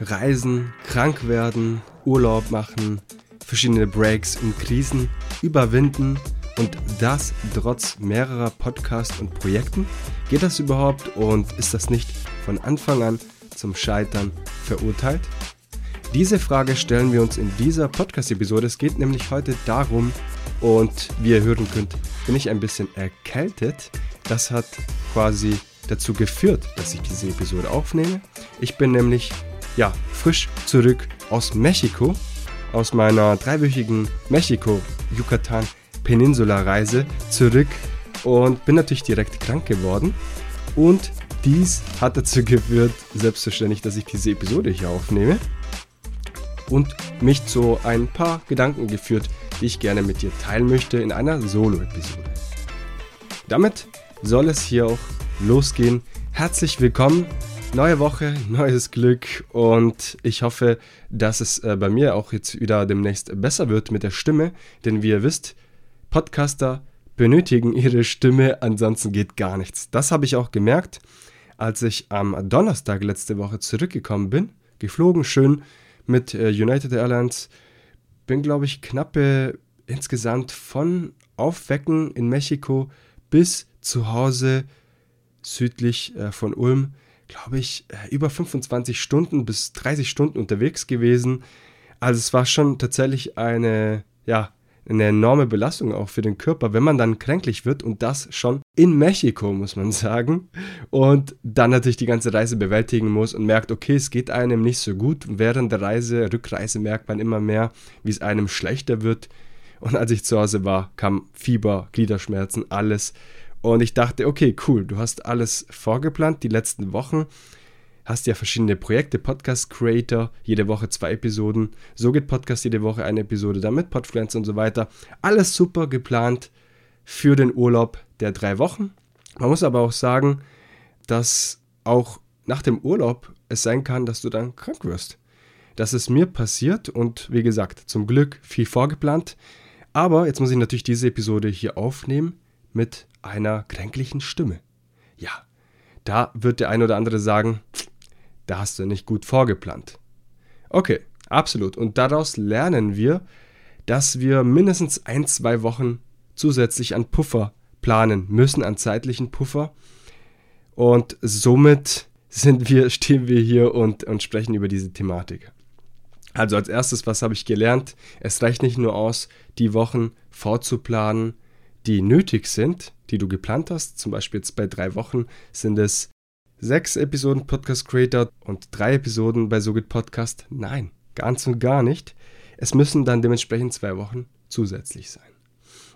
Reisen, krank werden, Urlaub machen, verschiedene Breaks und Krisen überwinden und das trotz mehrerer Podcasts und Projekten? Geht das überhaupt und ist das nicht von Anfang an zum Scheitern verurteilt? Diese Frage stellen wir uns in dieser Podcast-Episode. Es geht nämlich heute darum, und wie ihr hören könnt, bin ich ein bisschen erkältet. Das hat quasi dazu geführt, dass ich diese Episode aufnehme. Ich bin nämlich ja, frisch zurück aus Mexiko, aus meiner dreiwöchigen Mexiko-Yucatan-Peninsula-Reise zurück und bin natürlich direkt krank geworden. Und dies hat dazu geführt, selbstverständlich, dass ich diese Episode hier aufnehme und mich zu ein paar Gedanken geführt, die ich gerne mit dir teilen möchte in einer Solo-Episode. Damit soll es hier auch losgehen. Herzlich willkommen Neue Woche, neues Glück und ich hoffe, dass es äh, bei mir auch jetzt wieder demnächst besser wird mit der Stimme, denn wie ihr wisst, Podcaster benötigen ihre Stimme, ansonsten geht gar nichts. Das habe ich auch gemerkt, als ich am Donnerstag letzte Woche zurückgekommen bin, geflogen schön mit äh, United Airlines, bin glaube ich knappe insgesamt von Aufwecken in Mexiko bis zu Hause südlich äh, von Ulm glaube ich, äh, über 25 Stunden bis 30 Stunden unterwegs gewesen. Also es war schon tatsächlich eine, ja, eine enorme Belastung auch für den Körper, wenn man dann kränklich wird und das schon in Mexiko, muss man sagen. Und dann natürlich die ganze Reise bewältigen muss und merkt, okay, es geht einem nicht so gut. Während der Reise, Rückreise merkt man immer mehr, wie es einem schlechter wird. Und als ich zu Hause war, kam Fieber, Gliederschmerzen, alles. Und ich dachte, okay, cool, du hast alles vorgeplant, die letzten Wochen. Hast ja verschiedene Projekte, Podcast Creator, jede Woche zwei Episoden. So geht Podcast jede Woche eine Episode, damit Podfluencer und so weiter. Alles super geplant für den Urlaub der drei Wochen. Man muss aber auch sagen, dass auch nach dem Urlaub es sein kann, dass du dann krank wirst. Das ist mir passiert und wie gesagt, zum Glück viel vorgeplant. Aber jetzt muss ich natürlich diese Episode hier aufnehmen mit einer kränklichen Stimme. Ja, da wird der ein oder andere sagen, da hast du nicht gut vorgeplant. Okay, absolut. Und daraus lernen wir, dass wir mindestens ein, zwei Wochen zusätzlich an Puffer planen müssen, an zeitlichen Puffer. Und somit sind wir, stehen wir hier und, und sprechen über diese Thematik. Also als erstes, was habe ich gelernt? Es reicht nicht nur aus, die Wochen vorzuplanen, die nötig sind, die du geplant hast. Zum Beispiel jetzt bei drei Wochen sind es sechs Episoden Podcast Creator und drei Episoden bei SoGit Podcast. Nein, ganz und gar nicht. Es müssen dann dementsprechend zwei Wochen zusätzlich sein.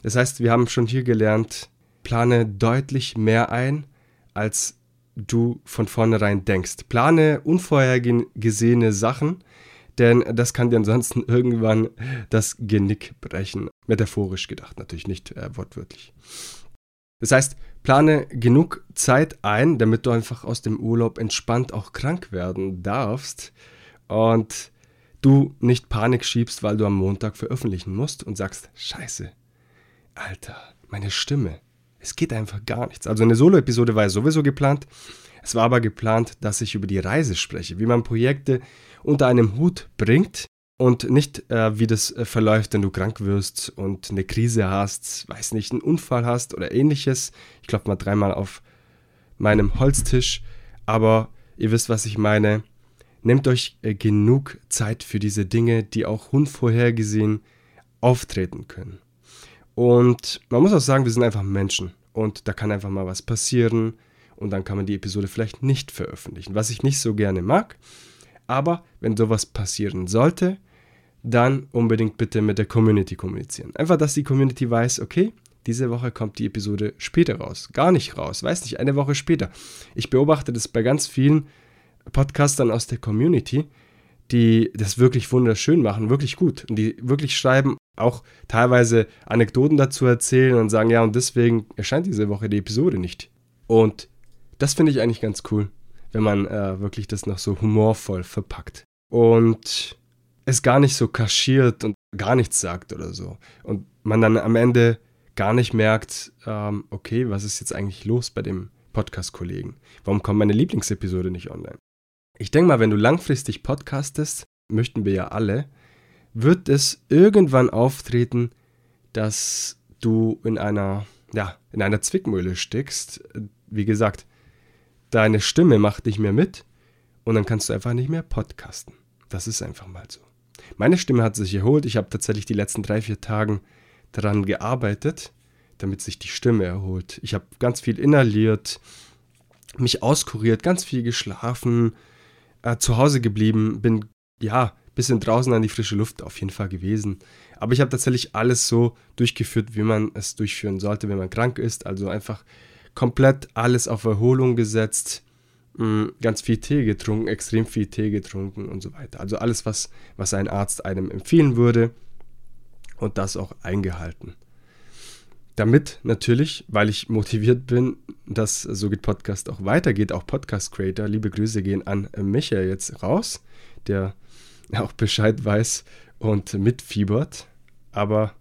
Das heißt, wir haben schon hier gelernt, plane deutlich mehr ein, als du von vornherein denkst. Plane unvorhergesehene Sachen, denn das kann dir ansonsten irgendwann das Genick brechen. Metaphorisch gedacht, natürlich nicht äh, wortwörtlich. Das heißt, plane genug Zeit ein, damit du einfach aus dem Urlaub entspannt auch krank werden darfst und du nicht Panik schiebst, weil du am Montag veröffentlichen musst und sagst, scheiße, Alter, meine Stimme, es geht einfach gar nichts. Also eine Solo-Episode war ja sowieso geplant. Es war aber geplant, dass ich über die Reise spreche, wie man Projekte unter einem Hut bringt und nicht, äh, wie das äh, verläuft, wenn du krank wirst und eine Krise hast, weiß nicht, einen Unfall hast oder ähnliches. Ich klopfe mal dreimal auf meinem Holztisch, aber ihr wisst, was ich meine. Nehmt euch äh, genug Zeit für diese Dinge, die auch unvorhergesehen auftreten können. Und man muss auch sagen, wir sind einfach Menschen und da kann einfach mal was passieren und dann kann man die Episode vielleicht nicht veröffentlichen, was ich nicht so gerne mag. Aber wenn sowas passieren sollte, dann unbedingt bitte mit der Community kommunizieren. Einfach, dass die Community weiß, okay, diese Woche kommt die Episode später raus. Gar nicht raus, weiß nicht, eine Woche später. Ich beobachte das bei ganz vielen Podcastern aus der Community, die das wirklich wunderschön machen, wirklich gut. Und die wirklich schreiben, auch teilweise Anekdoten dazu erzählen und sagen, ja, und deswegen erscheint diese Woche die Episode nicht. Und das finde ich eigentlich ganz cool, wenn man äh, wirklich das noch so humorvoll verpackt. Und es gar nicht so kaschiert und gar nichts sagt oder so. Und man dann am Ende gar nicht merkt, ähm, okay, was ist jetzt eigentlich los bei dem Podcast-Kollegen? Warum kommt meine Lieblingsepisode nicht online? Ich denke mal, wenn du langfristig podcastest, möchten wir ja alle, wird es irgendwann auftreten, dass du in einer, ja, in einer Zwickmühle steckst. Wie gesagt, deine Stimme macht nicht mehr mit und dann kannst du einfach nicht mehr podcasten. Das ist einfach mal so. Meine Stimme hat sich erholt. Ich habe tatsächlich die letzten drei, vier Tage daran gearbeitet, damit sich die Stimme erholt. Ich habe ganz viel inhaliert, mich auskuriert, ganz viel geschlafen, äh, zu Hause geblieben, bin ja bisschen draußen an die frische Luft auf jeden Fall gewesen. Aber ich habe tatsächlich alles so durchgeführt, wie man es durchführen sollte, wenn man krank ist. Also einfach komplett alles auf Erholung gesetzt, ganz viel Tee getrunken, extrem viel Tee getrunken und so weiter. Also alles, was, was ein Arzt einem empfehlen würde und das auch eingehalten. Damit natürlich, weil ich motiviert bin, dass So geht Podcast auch weitergeht, auch Podcast Creator, liebe Grüße gehen an Michael jetzt raus, der auch Bescheid weiß und mitfiebert. Aber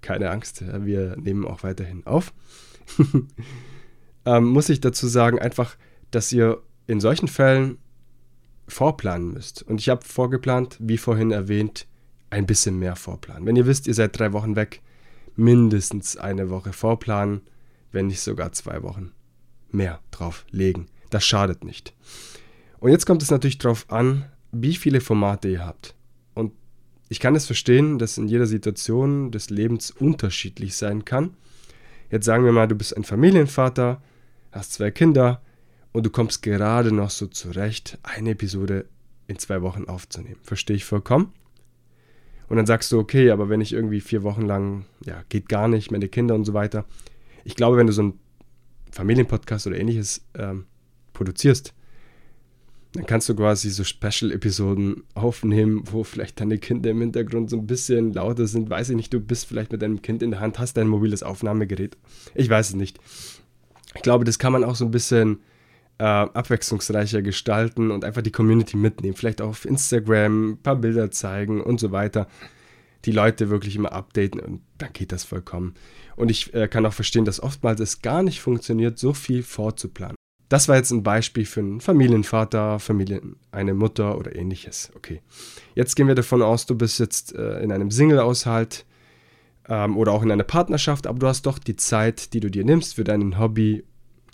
keine Angst, wir nehmen auch weiterhin auf. ähm, muss ich dazu sagen, einfach, dass ihr in solchen Fällen vorplanen müsst. Und ich habe vorgeplant, wie vorhin erwähnt, ein bisschen mehr vorplanen. Wenn ihr wisst, ihr seid drei Wochen weg, mindestens eine Woche vorplanen, wenn nicht sogar zwei Wochen mehr drauf legen. Das schadet nicht. Und jetzt kommt es natürlich darauf an, wie viele Formate ihr habt. Und ich kann es verstehen, dass in jeder Situation des Lebens unterschiedlich sein kann. Jetzt sagen wir mal, du bist ein Familienvater, hast zwei Kinder und du kommst gerade noch so zurecht, eine Episode in zwei Wochen aufzunehmen. Verstehe ich vollkommen. Und dann sagst du, okay, aber wenn ich irgendwie vier Wochen lang, ja, geht gar nicht, meine Kinder und so weiter. Ich glaube, wenn du so einen Familienpodcast oder ähnliches ähm, produzierst, dann kannst du quasi so Special-Episoden aufnehmen, wo vielleicht deine Kinder im Hintergrund so ein bisschen lauter sind. Weiß ich nicht, du bist vielleicht mit deinem Kind in der Hand, hast dein mobiles Aufnahmegerät. Ich weiß es nicht. Ich glaube, das kann man auch so ein bisschen äh, abwechslungsreicher gestalten und einfach die Community mitnehmen. Vielleicht auch auf Instagram ein paar Bilder zeigen und so weiter. Die Leute wirklich immer updaten und dann geht das vollkommen. Und ich äh, kann auch verstehen, dass oftmals es gar nicht funktioniert, so viel vorzuplanen. Das war jetzt ein Beispiel für einen Familienvater, Familien, eine Mutter oder ähnliches. Okay. Jetzt gehen wir davon aus, du bist jetzt äh, in einem Single-Aushalt ähm, oder auch in einer Partnerschaft, aber du hast doch die Zeit, die du dir nimmst für deinen Hobby,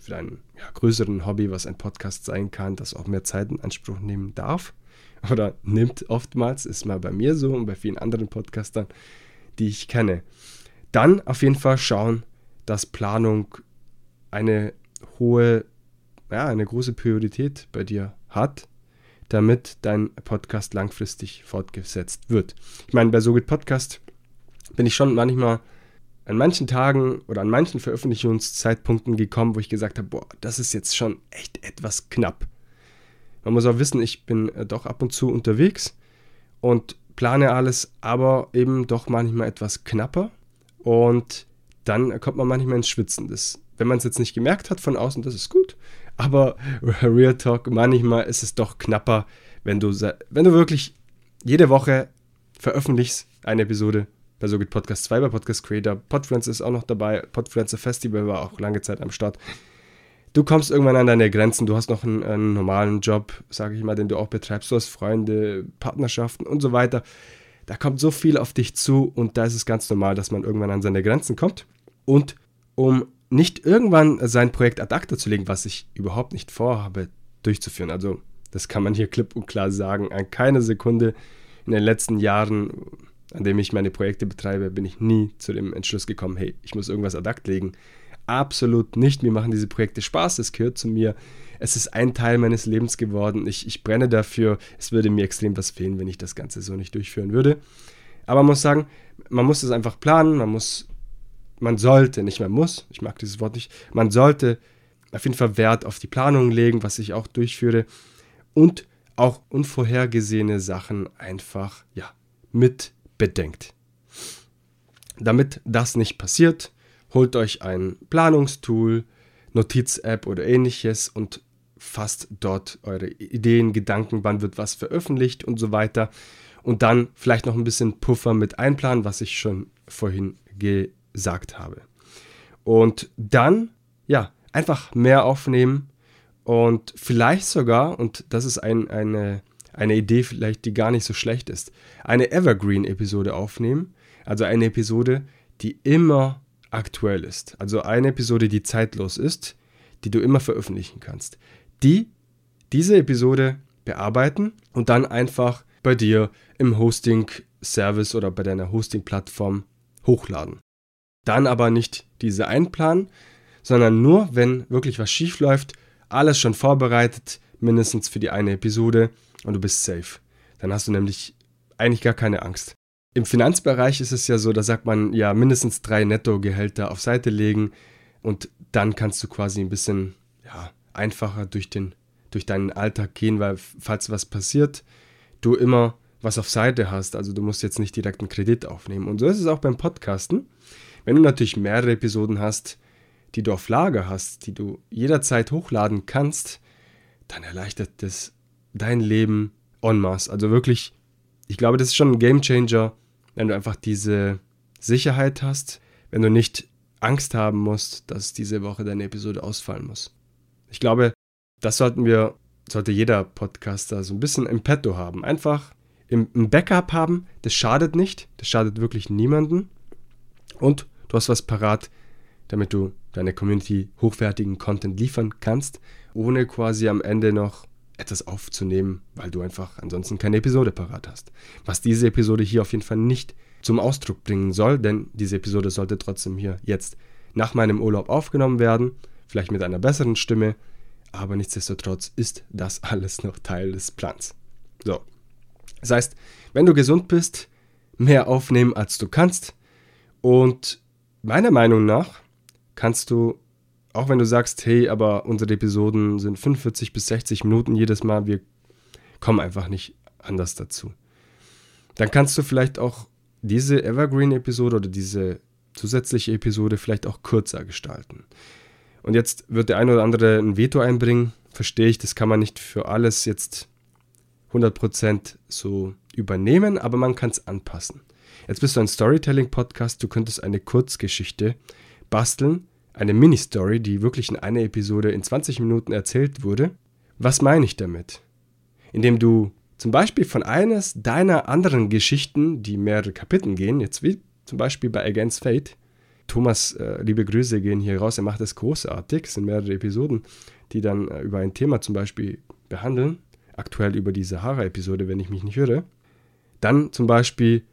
für deinen ja, größeren Hobby, was ein Podcast sein kann, das auch mehr Zeit in Anspruch nehmen darf oder nimmt oftmals, ist mal bei mir so und bei vielen anderen Podcastern, die ich kenne. Dann auf jeden Fall schauen, dass Planung eine hohe ja, eine große Priorität bei dir hat, damit dein Podcast langfristig fortgesetzt wird. Ich meine, bei SoGit Podcast bin ich schon manchmal an manchen Tagen oder an manchen Veröffentlichungszeitpunkten gekommen, wo ich gesagt habe, boah, das ist jetzt schon echt etwas knapp. Man muss auch wissen, ich bin äh, doch ab und zu unterwegs und plane alles, aber eben doch manchmal etwas knapper und dann kommt man manchmal ins Schwitzen. Das, wenn man es jetzt nicht gemerkt hat von außen, das ist gut, aber Real Talk, manchmal ist es doch knapper, wenn du, wenn du wirklich jede Woche veröffentlichst eine Episode bei So geht Podcast 2 bei Podcast Creator. Podfluencer ist auch noch dabei. Podfluencer Festival war auch lange Zeit am Start. Du kommst irgendwann an deine Grenzen. Du hast noch einen, einen normalen Job, sage ich mal, den du auch betreibst. Du hast Freunde, Partnerschaften und so weiter. Da kommt so viel auf dich zu und da ist es ganz normal, dass man irgendwann an seine Grenzen kommt. Und um nicht irgendwann sein Projekt ad acta zu legen, was ich überhaupt nicht vorhabe durchzuführen. Also das kann man hier klipp und klar sagen. An keine Sekunde in den letzten Jahren, an dem ich meine Projekte betreibe, bin ich nie zu dem Entschluss gekommen, hey, ich muss irgendwas ad acta legen. Absolut nicht. Mir machen diese Projekte Spaß, es gehört zu mir. Es ist ein Teil meines Lebens geworden. Ich, ich brenne dafür. Es würde mir extrem was fehlen, wenn ich das Ganze so nicht durchführen würde. Aber man muss sagen, man muss es einfach planen, man muss man sollte, nicht mehr muss, ich mag dieses Wort nicht, man sollte auf jeden Fall Wert auf die Planung legen, was ich auch durchführe und auch unvorhergesehene Sachen einfach ja, mit bedenkt. Damit das nicht passiert, holt euch ein Planungstool, Notiz-App oder ähnliches und fasst dort eure Ideen, Gedanken, wann wird was veröffentlicht und so weiter. Und dann vielleicht noch ein bisschen Puffer mit einplanen, was ich schon vorhin gesagt habe. Und dann, ja, einfach mehr aufnehmen Und vielleicht sogar, und das ist ein, eine, eine Idee vielleicht, die gar nicht so schlecht ist, eine Evergreen-Episode aufnehmen. Also eine Episode, die immer aktuell ist. Also eine Episode, die zeitlos ist, die du immer veröffentlichen kannst. Die diese Episode bearbeiten und dann einfach bei dir im Hosting-Service oder bei deiner Hosting-Plattform hochladen. Dann aber nicht diese einplanen, sondern nur, wenn wirklich was schief läuft, alles schon vorbereitet, mindestens für die eine Episode und du bist safe. Dann hast du nämlich eigentlich gar keine Angst. Im Finanzbereich ist es ja so, da sagt man ja mindestens drei Nettogehälter auf Seite legen und dann kannst du quasi ein bisschen ja, einfacher durch, den, durch deinen Alltag gehen, weil falls was passiert, du immer was auf Seite hast. Also du musst jetzt nicht direkt einen Kredit aufnehmen. Und so ist es auch beim Podcasten. Wenn du natürlich mehrere Episoden hast, die du auf Lager hast, die du jederzeit hochladen kannst, dann erleichtert das dein Leben en masse. Also wirklich, ich glaube, das ist schon ein Game Changer, wenn du einfach diese Sicherheit hast, wenn du nicht Angst haben musst, dass diese Woche deine Episode ausfallen muss. Ich glaube, das sollten wir, sollte jeder Podcaster so ein bisschen im Petto haben. Einfach im, im Backup haben, das schadet nicht, das schadet wirklich niemanden. Und du hast was parat, damit du deiner Community hochwertigen Content liefern kannst, ohne quasi am Ende noch etwas aufzunehmen, weil du einfach ansonsten keine Episode parat hast. Was diese Episode hier auf jeden Fall nicht zum Ausdruck bringen soll, denn diese Episode sollte trotzdem hier jetzt nach meinem Urlaub aufgenommen werden, vielleicht mit einer besseren Stimme, aber nichtsdestotrotz ist das alles noch Teil des Plans. So. Das heißt, wenn du gesund bist, mehr aufnehmen als du kannst und meiner Meinung nach kannst du, auch wenn du sagst, hey, aber unsere Episoden sind 45 bis 60 Minuten jedes Mal, wir kommen einfach nicht anders dazu. Dann kannst du vielleicht auch diese Evergreen-Episode oder diese zusätzliche Episode vielleicht auch kürzer gestalten. Und jetzt wird der eine oder andere ein Veto einbringen. Verstehe ich, das kann man nicht für alles jetzt 100% so übernehmen, aber man kann es anpassen. Jetzt bist du ein Storytelling-Podcast, du könntest eine Kurzgeschichte basteln, eine Mini-Story, die wirklich in einer Episode in 20 Minuten erzählt wurde. Was meine ich damit? Indem du zum Beispiel von eines deiner anderen Geschichten, die mehrere Kapitel gehen, jetzt wie zum Beispiel bei Against Fate, Thomas, äh, liebe Grüße gehen hier raus, er macht das großartig, es sind mehrere Episoden, die dann äh, über ein Thema zum Beispiel behandeln, aktuell über die Sahara-Episode, wenn ich mich nicht irre. Dann zum Beispiel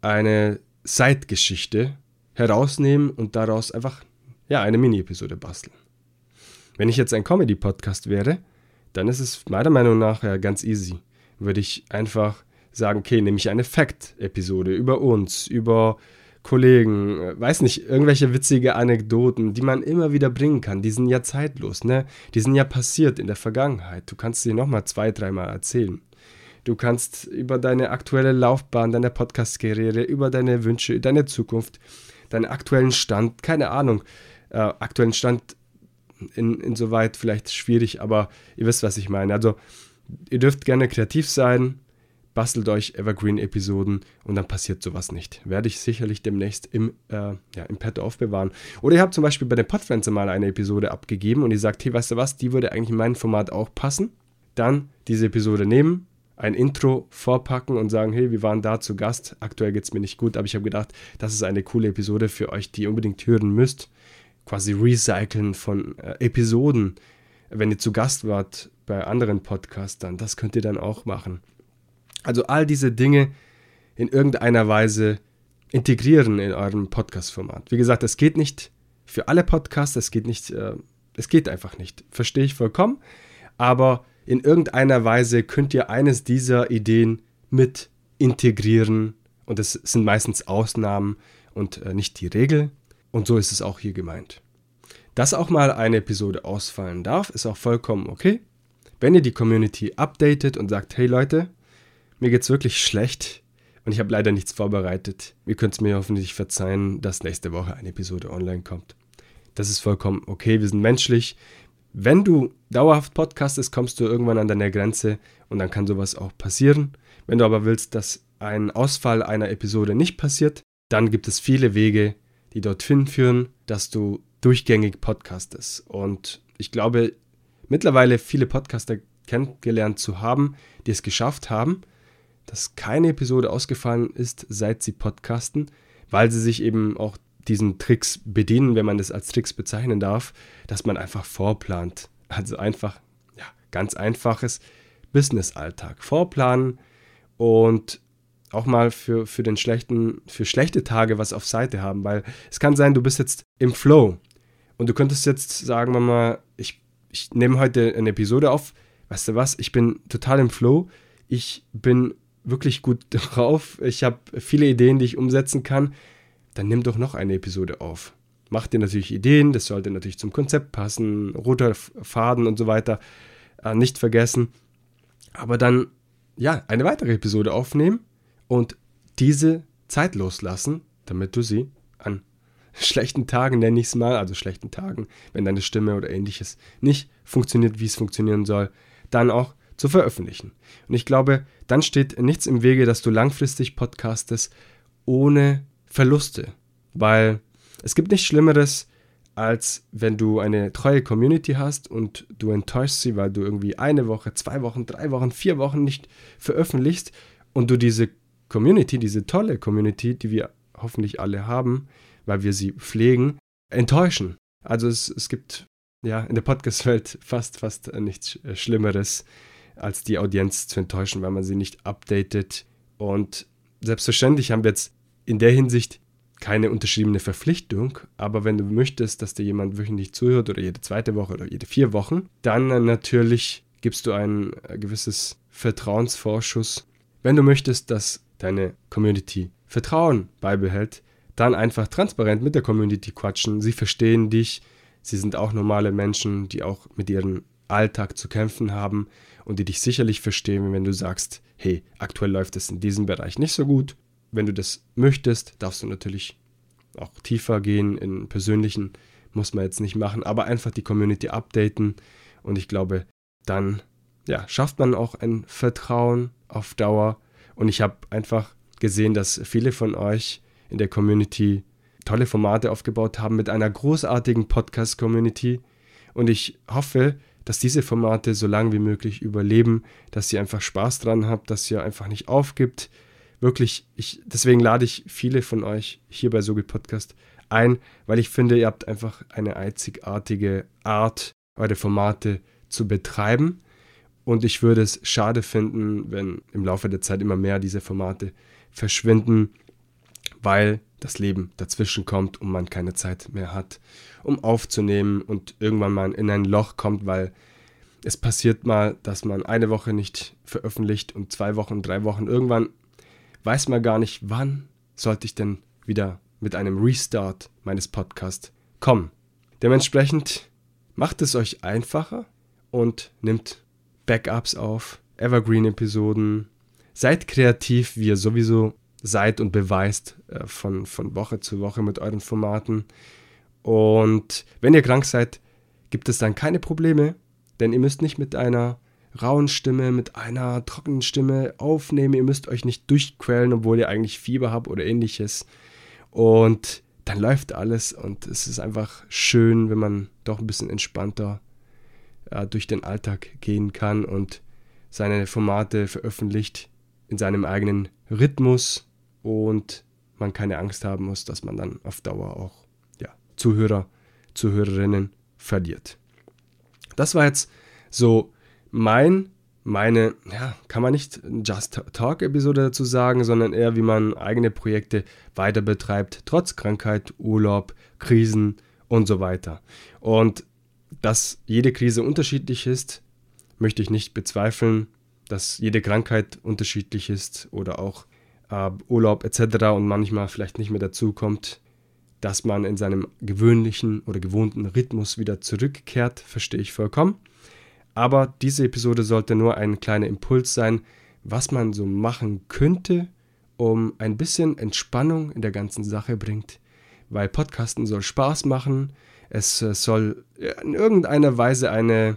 eine Side-Geschichte herausnehmen und daraus einfach ja, eine Mini-Episode basteln. Wenn ich jetzt ein Comedy-Podcast wäre, dann ist es meiner Meinung nach ja ganz easy. Würde ich einfach sagen, okay, nehme ich eine Fact-Episode über uns, über Kollegen, äh, weiß nicht, irgendwelche witzige Anekdoten, die man immer wieder bringen kann. Die sind ja zeitlos, ne? Die sind ja passiert in der Vergangenheit. Du kannst sie nochmal zwei, dreimal erzählen. Du kannst über deine aktuelle Laufbahn, deine Podcast-Karriere, über deine Wünsche, deine Zukunft, deinen aktuellen Stand, keine Ahnung, äh, aktuellen Stand in, insoweit vielleicht schwierig, aber ihr wisst, was ich meine. Also, ihr dürft gerne kreativ sein, bastelt euch Evergreen-Episoden und dann passiert sowas nicht. Werde ich sicherlich demnächst im, äh, ja, im Pad aufbewahren. Oder ihr habt zum Beispiel bei den Podfriends mal eine Episode abgegeben und ihr sagt, hey, weißt du was, die würde eigentlich in mein Format auch passen. Dann diese Episode nehmen, ein Intro vorpacken und sagen, hey, wir waren da zu Gast, aktuell geht es mir nicht gut, aber ich habe gedacht, das ist eine coole Episode für euch, die ihr unbedingt hören müsst. Quasi recyceln von äh, Episoden, wenn ihr zu Gast wart bei anderen Podcastern, das könnt ihr dann auch machen. Also all diese Dinge in irgendeiner Weise integrieren in eurem Podcast-Format. Wie gesagt, es geht nicht für alle Podcasts, es geht nicht, äh, geht einfach nicht. Verstehe ich vollkommen, aber in irgendeiner Weise könnt ihr eines dieser Ideen mit integrieren und es sind meistens Ausnahmen und äh, nicht die Regel und so ist es auch hier gemeint. Dass auch mal eine Episode ausfallen darf, ist auch vollkommen okay. Wenn ihr die Community updatet und sagt, hey Leute, mir geht's wirklich schlecht und ich habe leider nichts vorbereitet. Ihr könnt es mir hoffentlich verzeihen, dass nächste Woche eine Episode online kommt. Das ist vollkommen okay, wir sind menschlich. Wenn du dauerhaft podcastest, kommst du irgendwann an deine Grenze und dann kann sowas auch passieren. Wenn du aber willst, dass ein Ausfall einer Episode nicht passiert, dann gibt es viele Wege, die dorthin führen, dass du durchgängig podcastest. Und ich glaube, mittlerweile viele Podcaster kennengelernt zu haben, die es geschafft haben, dass keine Episode ausgefallen ist, seit sie podcasten, weil sie sich eben auch diesen Tricks bedienen, wenn man das als Tricks bezeichnen darf, dass man einfach vorplant. Also einfach, ja, ganz einfaches Business-Alltag. Vorplanen und auch mal für, für den schlechten, für schlechte Tage was auf Seite haben, weil es kann sein, du bist jetzt im Flow und du könntest jetzt sagen wir mal, ich, ich nehme heute eine Episode auf, weißt du was, ich bin total im Flow, ich bin wirklich gut drauf, ich habe viele Ideen, die ich umsetzen kann, dann nimm doch noch eine Episode auf. Mach dir natürlich Ideen, das sollte natürlich zum Konzept passen, roter Faden und so weiter, äh, nicht vergessen. Aber dann, ja, eine weitere Episode aufnehmen und diese Zeit loslassen, damit du sie an schlechten Tagen, nenne ich es mal, also schlechten Tagen, wenn deine Stimme oder ähnliches nicht funktioniert, wie es funktionieren soll, dann auch zu veröffentlichen. Und ich glaube, dann steht nichts im Wege, dass du langfristig podcastest ohne Verluste, weil es gibt nichts Schlimmeres, als wenn du eine treue Community hast und du enttäuschst sie, weil du irgendwie eine Woche, zwei Wochen, drei Wochen, vier Wochen nicht veröffentlichst und du diese Community, diese tolle Community, die wir hoffentlich alle haben, weil wir sie pflegen, enttäuschen. Also es, es gibt ja in der Podcast-Welt fast, fast nichts Schlimmeres, als die Audienz zu enttäuschen, weil man sie nicht updatet. Und selbstverständlich haben wir jetzt in der Hinsicht keine unterschriebene Verpflichtung, aber wenn du möchtest, dass dir jemand wöchentlich zuhört oder jede zweite Woche oder jede vier Wochen, dann natürlich gibst du ein gewisses Vertrauensvorschuss. Wenn du möchtest, dass deine Community Vertrauen beibehält, dann einfach transparent mit der Community quatschen. Sie verstehen dich. Sie sind auch normale Menschen, die auch mit ihrem Alltag zu kämpfen haben und die dich sicherlich verstehen, wenn du sagst, hey, aktuell läuft es in diesem Bereich nicht so gut. Wenn du das möchtest, darfst du natürlich auch tiefer gehen in persönlichen, muss man jetzt nicht machen, aber einfach die Community updaten und ich glaube, dann ja, schafft man auch ein Vertrauen auf Dauer und ich habe einfach gesehen, dass viele von euch in der Community tolle Formate aufgebaut haben mit einer großartigen Podcast-Community. Und ich hoffe, dass diese Formate so lange wie möglich überleben, dass ihr einfach Spaß dran habt, dass ihr einfach nicht aufgibt. Wirklich, ich, deswegen lade ich viele von euch hier bei Sogi Podcast ein, weil ich finde, ihr habt einfach eine einzigartige Art, eure Formate zu betreiben. Und ich würde es schade finden, wenn im Laufe der Zeit immer mehr diese Formate verschwinden, weil das Leben dazwischen kommt und man keine Zeit mehr hat, um aufzunehmen und irgendwann mal in ein Loch kommt, weil es passiert mal, dass man eine Woche nicht veröffentlicht und zwei Wochen, drei Wochen. Irgendwann weiß man gar nicht, wann sollte ich denn wieder mit einem Restart meines Podcasts kommen. Dementsprechend macht es euch einfacher und nimmt Backups auf, Evergreen-Episoden. Seid kreativ, wie ihr sowieso seid und beweist äh, von, von Woche zu Woche mit euren Formaten. Und wenn ihr krank seid, gibt es dann keine Probleme, denn ihr müsst nicht mit einer rauen Stimme, mit einer trockenen Stimme aufnehmen. Ihr müsst euch nicht durchquälen, obwohl ihr eigentlich Fieber habt oder ähnliches. Und dann läuft alles und es ist einfach schön, wenn man doch ein bisschen entspannter äh, durch den Alltag gehen kann und seine Formate veröffentlicht in seinem eigenen Rhythmus und man keine Angst haben muss, dass man dann auf Dauer auch ja, Zuhörer, Zuhörerinnen verliert. Das war jetzt so mein, meine, ja, kann man nicht Just Talk-Episode dazu sagen, sondern eher, wie man eigene Projekte weiter betreibt, trotz Krankheit, Urlaub, Krisen und so weiter. Und dass jede Krise unterschiedlich ist, möchte ich nicht bezweifeln, dass jede Krankheit unterschiedlich ist oder auch äh, Urlaub etc. und manchmal vielleicht nicht mehr dazu kommt, dass man in seinem gewöhnlichen oder gewohnten Rhythmus wieder zurückkehrt, verstehe ich vollkommen. Aber diese Episode sollte nur ein kleiner Impuls sein, was man so machen könnte, um ein bisschen Entspannung in der ganzen Sache bringt. Weil Podcasten soll Spaß machen, es äh, soll in irgendeiner Weise eine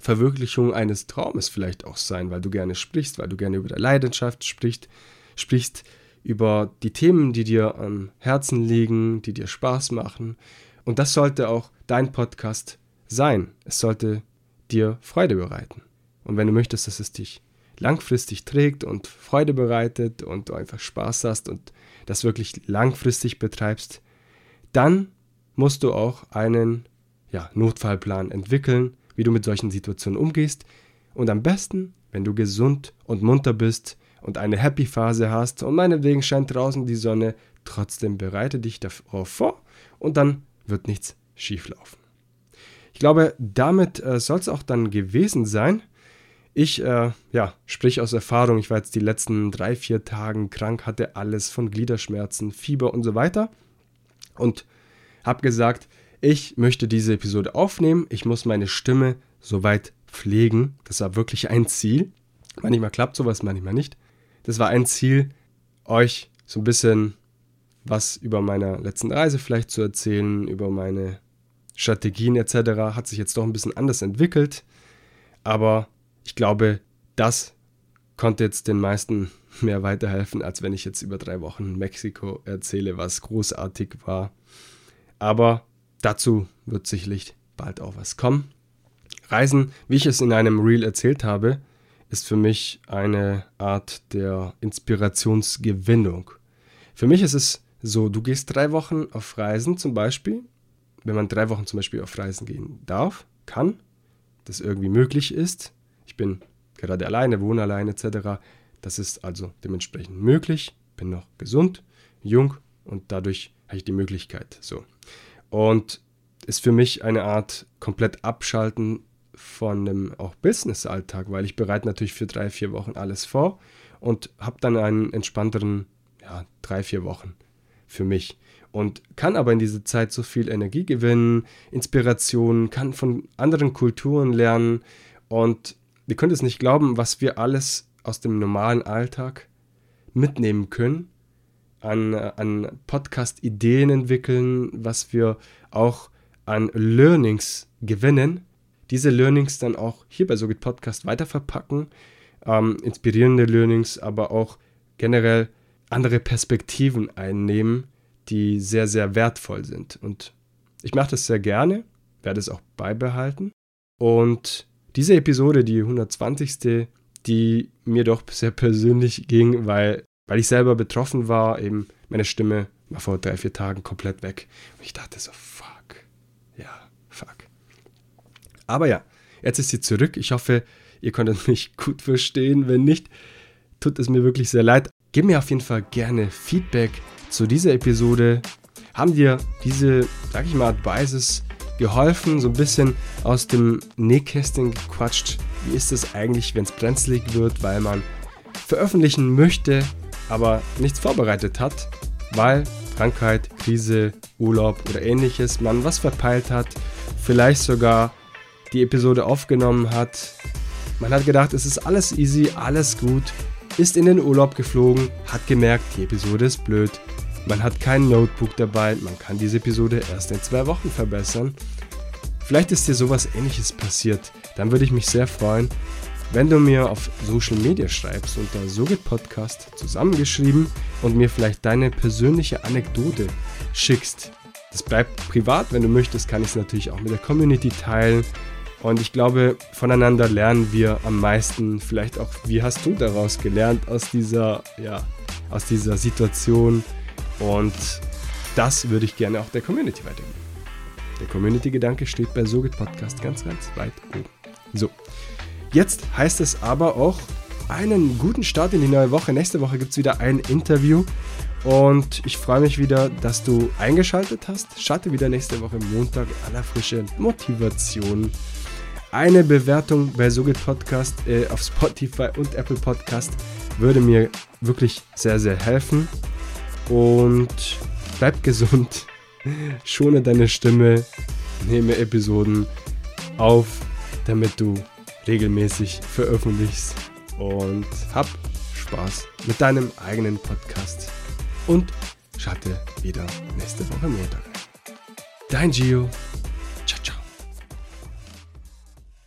Verwirklichung eines Traumes vielleicht auch sein, weil du gerne sprichst, weil du gerne über der Leidenschaft sprichst, sprichst über die Themen, die dir am Herzen liegen, die dir Spaß machen. Und das sollte auch dein Podcast sein. Es sollte dir Freude bereiten. Und wenn du möchtest, dass es dich langfristig trägt und Freude bereitet und du einfach Spaß hast und das wirklich langfristig betreibst, dann musst du auch einen ja, Notfallplan entwickeln, wie du mit solchen Situationen umgehst. Und am besten, wenn du gesund und munter bist und eine Happy Phase hast und meinetwegen scheint draußen die Sonne, trotzdem bereite dich darauf vor und dann wird nichts schieflaufen. Ich glaube, damit äh, soll es auch dann gewesen sein. Ich, äh, ja, sprich aus Erfahrung, ich war jetzt die letzten drei, vier Tage krank, hatte alles von Gliederschmerzen, Fieber und so weiter. Und habe gesagt, ich möchte diese Episode aufnehmen. Ich muss meine Stimme soweit pflegen. Das war wirklich ein Ziel. Manchmal klappt sowas, manchmal nicht. Das war ein Ziel, euch so ein bisschen was über meine letzten Reise vielleicht zu erzählen, über meine Strategien etc. Hat sich jetzt doch ein bisschen anders entwickelt. Aber ich glaube, das konnte jetzt den meisten mehr weiterhelfen, als wenn ich jetzt über drei Wochen Mexiko erzähle, was großartig war. Aber dazu wird sicherlich bald auch was kommen. Reisen, wie ich es in einem Reel erzählt habe, ist für mich eine Art der Inspirationsgewinnung. Für mich ist es so, du gehst drei Wochen auf Reisen zum Beispiel, wenn man drei Wochen zum Beispiel auf Reisen gehen darf, kann, das irgendwie möglich ist. Ich bin gerade alleine, wohne alleine etc. Das ist also dementsprechend möglich, bin noch gesund, jung und dadurch habe ich die Möglichkeit. So. Und ist für mich eine Art komplett abschalten von dem auch Business-Alltag, weil ich bereite natürlich für drei, vier Wochen alles vor und habe dann einen entspannteren, ja, drei, vier Wochen für mich und kann aber in dieser Zeit so viel Energie gewinnen, Inspiration, kann von anderen Kulturen lernen und ihr könnt es nicht glauben, was wir alles aus dem normalen Alltag mitnehmen können, an, an Podcast-Ideen entwickeln, was wir auch an Learnings gewinnen, diese Learnings dann auch hier bei Sogit Podcast weiterverpacken, ähm, inspirierende Learnings, aber auch generell andere Perspektiven einnehmen, die sehr, sehr wertvoll sind. Und ich mache das sehr gerne, werde es auch beibehalten. Und diese Episode, die 120. die mir doch sehr persönlich ging, weil, weil ich selber betroffen war, eben meine Stimme war vor drei, vier Tagen komplett weg. Und ich dachte so, fuck. Ja, fuck. Aber ja, jetzt ist sie zurück. Ich hoffe, ihr konntet mich gut verstehen. Wenn nicht, tut es mir wirklich sehr leid. Gib mir auf jeden Fall gerne Feedback zu dieser Episode. Haben dir diese, sag ich mal, Advices geholfen, so ein bisschen aus dem Nähkästchen gequatscht. Wie ist es eigentlich, wenn es brenzlig wird, weil man veröffentlichen möchte, aber nichts vorbereitet hat, weil Krankheit, Krise, Urlaub oder ähnliches man was verpeilt hat, vielleicht sogar die Episode aufgenommen hat. Man hat gedacht, es ist alles easy, alles gut, ist in den Urlaub geflogen, hat gemerkt, die Episode ist blöd. Man hat kein Notebook dabei, man kann diese Episode erst in zwei Wochen verbessern. Vielleicht ist dir sowas ähnliches passiert, dann würde ich mich sehr freuen, wenn du mir auf Social Media schreibst unter Sogit Podcast zusammengeschrieben und mir vielleicht deine persönliche Anekdote schickst. Das bleibt privat, wenn du möchtest, kann ich es natürlich auch mit der Community teilen. Und ich glaube, voneinander lernen wir am meisten. Vielleicht auch, wie hast du daraus gelernt aus dieser, ja, aus dieser Situation? Und das würde ich gerne auch der Community weitergeben. Der Community-Gedanke steht bei Sogit Podcast ganz, ganz weit oben. So, jetzt heißt es aber auch einen guten Start in die neue Woche. Nächste Woche gibt es wieder ein Interview. Und ich freue mich wieder, dass du eingeschaltet hast. Schalte wieder nächste Woche Montag aller frische Motivation eine Bewertung bei Sogit Podcast äh, auf Spotify und Apple Podcast würde mir wirklich sehr, sehr helfen. Und bleib gesund, schone deine Stimme, nehme Episoden auf, damit du regelmäßig veröffentlichst und hab Spaß mit deinem eigenen Podcast. Und schalte wieder nächste Woche Montag. Dein Gio.